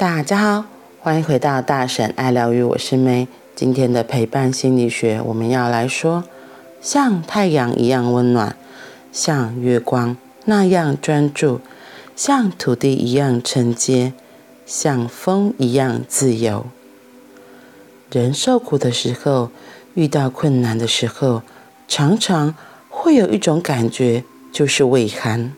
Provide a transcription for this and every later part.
大家好，欢迎回到大婶爱疗愈，我是 May。今天的陪伴心理学，我们要来说，像太阳一样温暖，像月光那样专注，像土地一样承接，像风一样自由。人受苦的时候，遇到困难的时候，常常会有一种感觉，就是畏寒。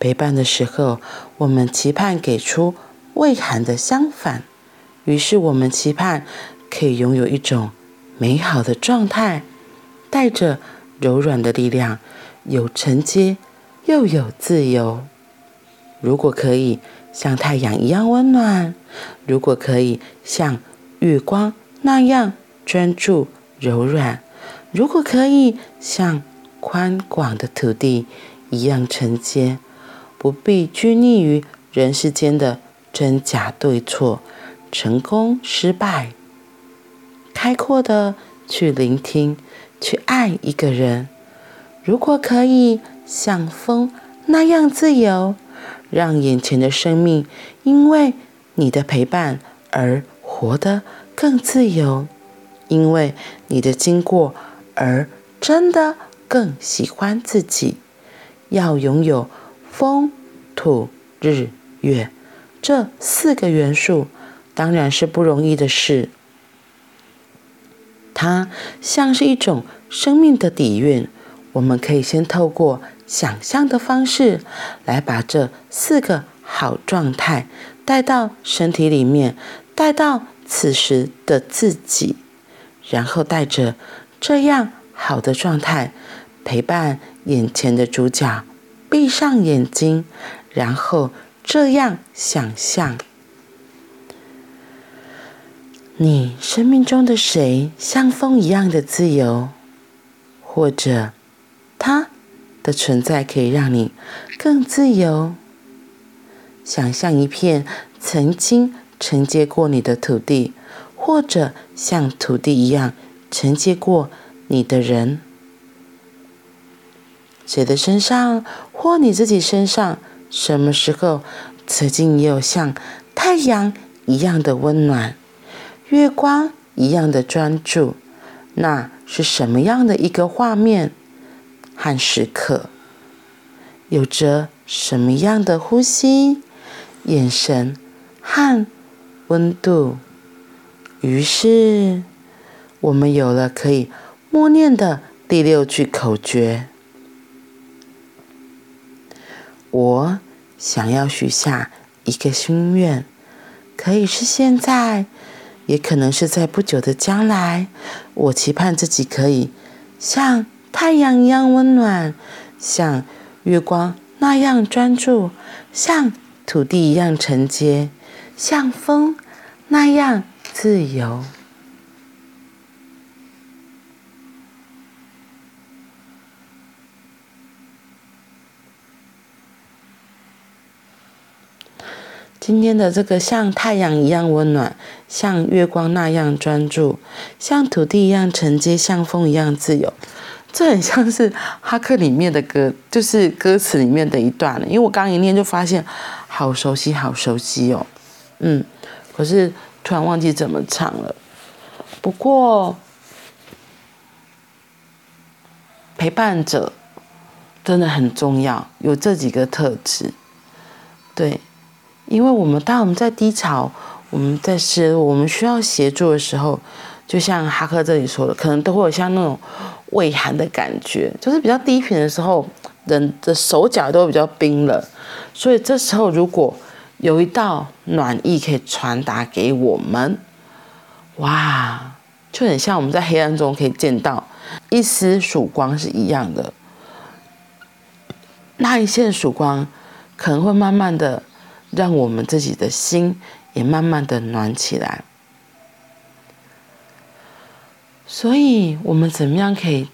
陪伴的时候，我们期盼给出畏寒的相反，于是我们期盼可以拥有一种美好的状态，带着柔软的力量，有承接又有自由。如果可以像太阳一样温暖，如果可以像月光那样专注柔软，如果可以像宽广的土地一样承接。不必拘泥于人世间的真假对错、成功失败，开阔的去聆听，去爱一个人。如果可以像风那样自由，让眼前的生命因为你的陪伴而活得更自由，因为你的经过而真的更喜欢自己。要拥有。风、土、日、月这四个元素，当然是不容易的事。它像是一种生命的底蕴，我们可以先透过想象的方式，来把这四个好状态带到身体里面，带到此时的自己，然后带着这样好的状态，陪伴眼前的主角。闭上眼睛，然后这样想象：你生命中的谁像风一样的自由，或者他的存在可以让你更自由。想象一片曾经承接过你的土地，或者像土地一样承接过你的人。谁的身上，或你自己身上，什么时候曾经也有像太阳一样的温暖，月光一样的专注？那是什么样的一个画面和时刻？有着什么样的呼吸、眼神和温度？于是，我们有了可以默念的第六句口诀。我想要许下一个心愿，可以是现在，也可能是在不久的将来。我期盼自己可以像太阳一样温暖，像月光那样专注，像土地一样承接，像风那样自由。今天的这个像太阳一样温暖，像月光那样专注，像土地一样承接，像风一样自由，这很像是哈克里面的歌，就是歌词里面的一段了。因为我刚一念就发现，好熟悉，好熟悉哦。嗯，可是突然忘记怎么唱了。不过陪伴者真的很重要，有这几个特质，对。因为我们当我们在低潮，我们在失落，我们需要协助的时候，就像哈克这里说的，可能都会有像那种畏寒的感觉，就是比较低频的时候，人的手脚都比较冰冷。所以这时候，如果有一道暖意可以传达给我们，哇，就很像我们在黑暗中可以见到一丝曙光是一样的。那一线曙光可能会慢慢的。让我们自己的心也慢慢的暖起来。所以，我们怎么样可以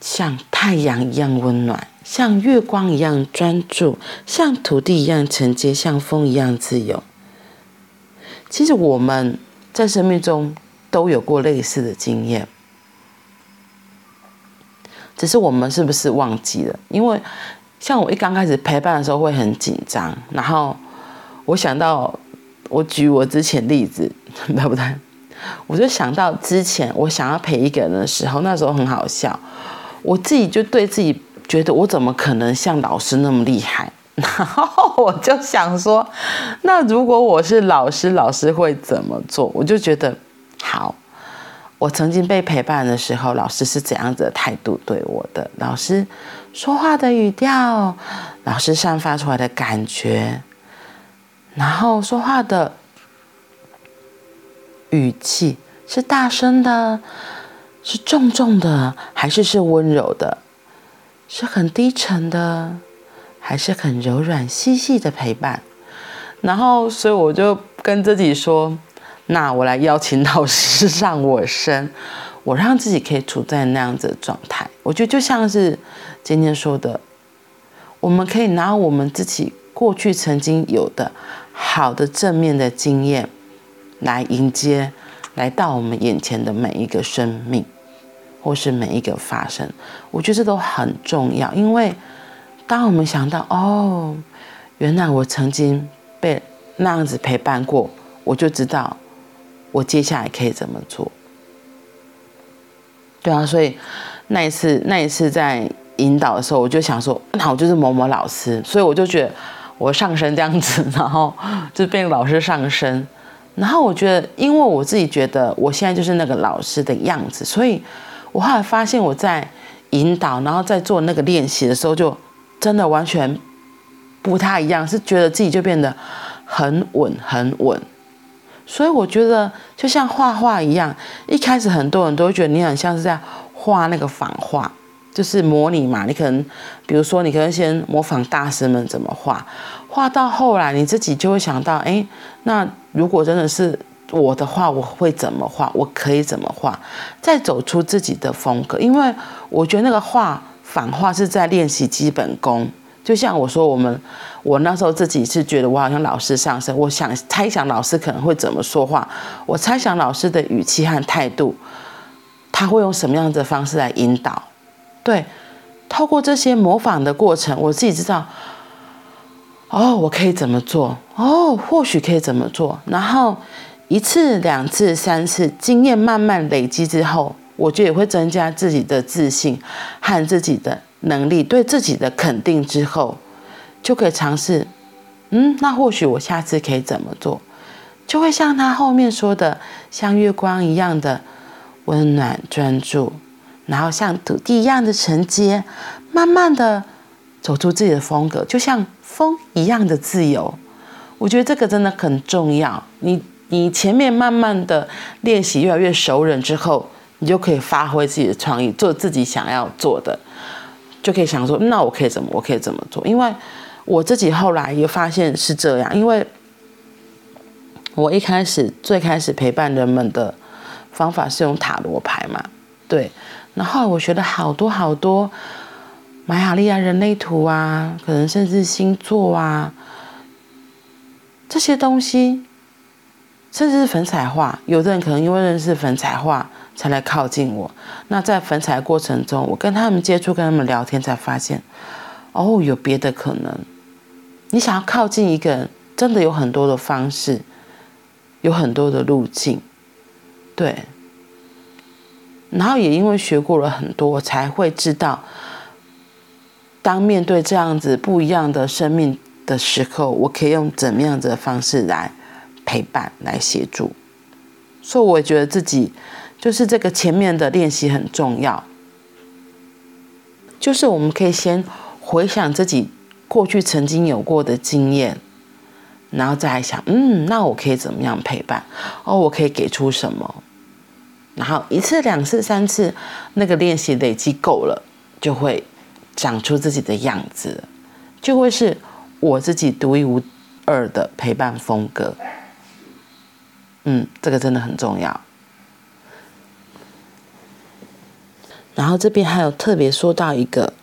像太阳一样温暖，像月光一样专注，像土地一样承接，像风一样自由？其实我们在生命中都有过类似的经验，只是我们是不是忘记了？因为像我一刚开始陪伴的时候会很紧张，然后。我想到我举我之前例子，对不对？我就想到之前我想要陪一个人的时候，那时候很好笑，我自己就对自己觉得我怎么可能像老师那么厉害？然后我就想说，那如果我是老师，老师会怎么做？我就觉得好。我曾经被陪伴的时候，老师是怎样子的态度对我的？老师说话的语调，老师散发出来的感觉，然后说话的语气是大声的，是重重的，还是是温柔的？是很低沉的，还是很柔软细细的陪伴？然后，所以我就跟自己说。那我来邀请老师上我身，我让自己可以处在那样子的状态。我觉得就像是今天说的，我们可以拿我们自己过去曾经有的好的正面的经验，来迎接来到我们眼前的每一个生命，或是每一个发生。我觉得这都很重要，因为当我们想到哦，原来我曾经被那样子陪伴过，我就知道。我接下来可以怎么做？对啊，所以那一次，那一次在引导的时候，我就想说，那我就是某某老师，所以我就觉得我上身这样子，然后就变老师上身。然后我觉得，因为我自己觉得我现在就是那个老师的样子，所以我后来发现我在引导，然后在做那个练习的时候，就真的完全不太一样，是觉得自己就变得很稳，很稳。所以我觉得就像画画一样，一开始很多人都会觉得你很像是在画那个仿画，就是模拟嘛。你可能，比如说，你可能先模仿大师们怎么画，画到后来你自己就会想到，哎，那如果真的是我的话，我会怎么画？我可以怎么画？再走出自己的风格，因为我觉得那个画仿画是在练习基本功。就像我说，我们我那时候自己是觉得我好像老师上身，我想猜想老师可能会怎么说话，我猜想老师的语气和态度，他会用什么样的方式来引导？对，透过这些模仿的过程，我自己知道，哦，我可以怎么做？哦，或许可以怎么做？然后一次、两次、三次，经验慢慢累积之后，我觉得也会增加自己的自信和自己的。能力对自己的肯定之后，就可以尝试，嗯，那或许我下次可以怎么做，就会像他后面说的，像月光一样的温暖专注，然后像土地一样的承接，慢慢的走出自己的风格，就像风一样的自由。我觉得这个真的很重要。你你前面慢慢的练习越来越熟稔之后，你就可以发挥自己的创意，做自己想要做的。就可以想说，那我可以怎么？我可以怎么做？因为我自己后来也发现是这样，因为我一开始最开始陪伴人们的方法是用塔罗牌嘛，对。然后我学了好多好多玛雅历啊、人类图啊，可能甚至星座啊这些东西，甚至是粉彩画。有的人可能因为认识粉彩画。才来靠近我。那在粉彩过程中，我跟他们接触，跟他们聊天，才发现，哦，有别的可能。你想要靠近一个人，真的有很多的方式，有很多的路径，对。然后也因为学过了很多，才会知道，当面对这样子不一样的生命的时候，我可以用怎么样子的方式来陪伴、来协助。所以，我觉得自己。就是这个前面的练习很重要，就是我们可以先回想自己过去曾经有过的经验，然后再来想，嗯，那我可以怎么样陪伴？哦，我可以给出什么？然后一次、两次、三次，那个练习累积够了，就会长出自己的样子，就会是我自己独一无二的陪伴风格。嗯，这个真的很重要。然后这边还有特别说到一个，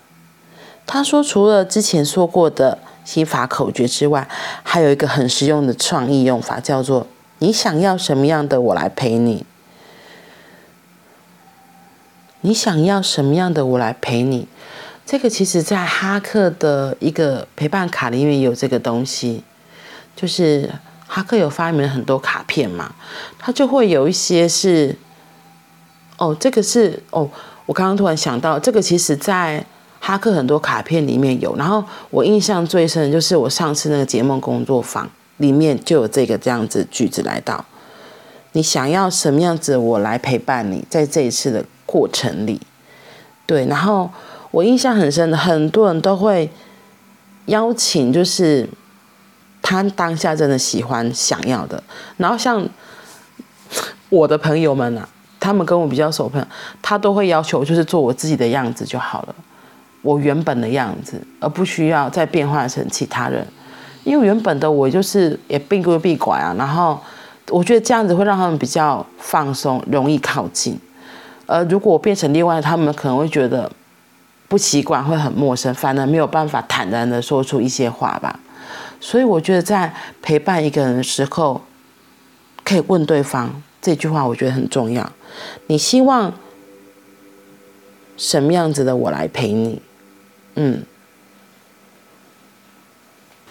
他说除了之前说过的心法口诀之外，还有一个很实用的创意用法，叫做“你想要什么样的我来陪你”。你想要什么样的我来陪你？这个其实在哈克的一个陪伴卡里面有这个东西，就是哈克有发明了很多卡片嘛，他就会有一些是，哦，这个是哦，我刚刚突然想到，这个其实在哈克很多卡片里面有，然后我印象最深的就是我上次那个解梦工作坊里面就有这个这样子句子来到，你想要什么样子，我来陪伴你，在这一次的过程里，对，然后我印象很深的，很多人都会邀请，就是。他当下真的喜欢想要的，然后像我的朋友们啊，他们跟我比较熟朋友，他都会要求就是做我自己的样子就好了，我原本的样子，而不需要再变化成其他人，因为原本的我就是也并归必拐啊。然后我觉得这样子会让他们比较放松，容易靠近。而如果我变成另外，他们可能会觉得不习惯，会很陌生，反而没有办法坦然的说出一些话吧。所以我觉得在陪伴一个人的时候，可以问对方这句话，我觉得很重要。你希望什么样子的我来陪你？嗯，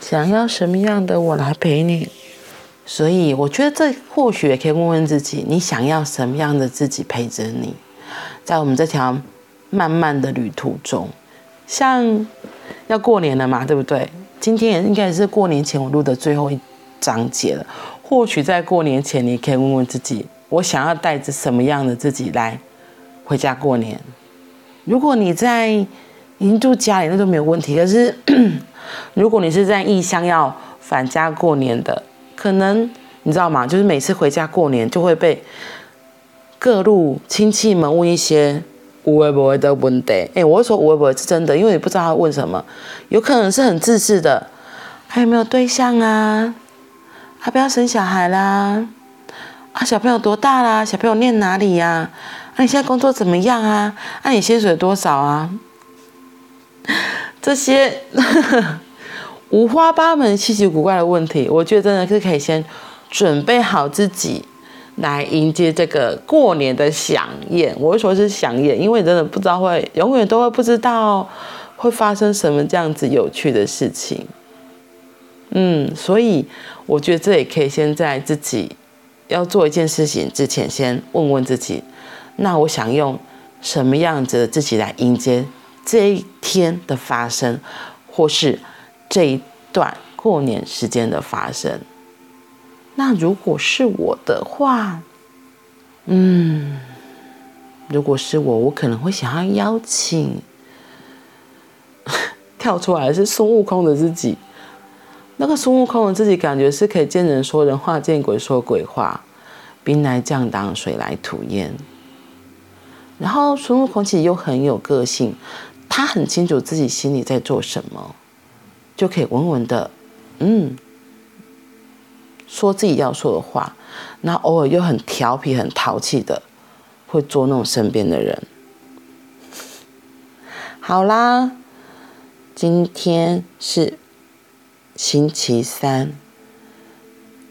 想要什么样的我来陪你？所以我觉得这或许也可以问问自己：你想要什么样的自己陪着你？在我们这条漫漫的旅途中，像要过年了嘛，对不对？今天应该是过年前我录的最后一章节了。或许在过年前，你可以问问自己：我想要带着什么样的自己来回家过年？如果你在已经住家里，那都没有问题。可是，如果你是在异乡要返家过年的，可能你知道吗？就是每次回家过年，就会被各路亲戚们问一些。无微不微的问题，哎，我会说无微不微是真的，因为你不知道他问什么，有可能是很自私的，还有没有对象啊？还不要生小孩啦？啊，小朋友多大啦？小朋友念哪里呀？啊，啊，你现在工作怎么样啊？啊，你薪水多少啊？这些呵 呵五花八门、稀奇古怪的问题，我觉得真的是可以先准备好自己。来迎接这个过年的饗宴，我会说是饗宴，因为真的不知道会永远都会不知道会发生什么这样子有趣的事情。嗯，所以我觉得这也可以先在自己要做一件事情之前，先问问自己：那我想用什么样子的自己来迎接这一天的发生，或是这一段过年时间的发生？那如果是我的话，嗯，如果是我，我可能会想要邀请 跳出来是孙悟空的自己。那个孙悟空的自己，感觉是可以见人说人话，见鬼说鬼话，兵来将挡，水来土掩。然后孙悟空其实又很有个性，他很清楚自己心里在做什么，就可以稳稳的，嗯。说自己要说的话，那偶尔又很调皮、很淘气的，会捉弄身边的人。好啦，今天是星期三，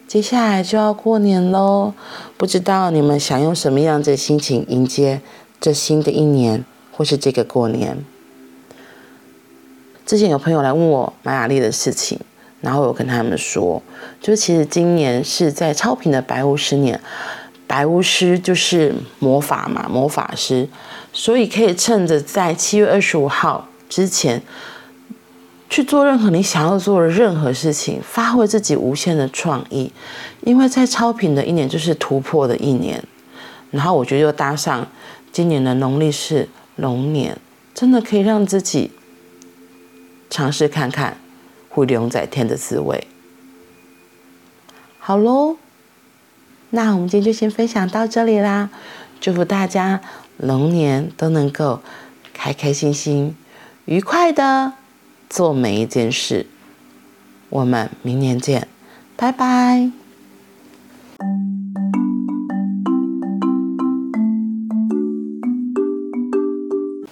接下来就要过年喽。不知道你们想用什么样的心情迎接这新的一年，或是这个过年？之前有朋友来问我马雅历的事情。然后我跟他们说，就其实今年是在超频的白巫师年，白巫师就是魔法嘛，魔法师，所以可以趁着在七月二十五号之前去做任何你想要做的任何事情，发挥自己无限的创意，因为在超频的一年就是突破的一年，然后我觉得又搭上今年的农历是龙年，真的可以让自己尝试看看。会留在天的滋味。好喽，那我们今天就先分享到这里啦。祝福大家龙年都能够开开心心、愉快的做每一件事。我们明年见，拜拜。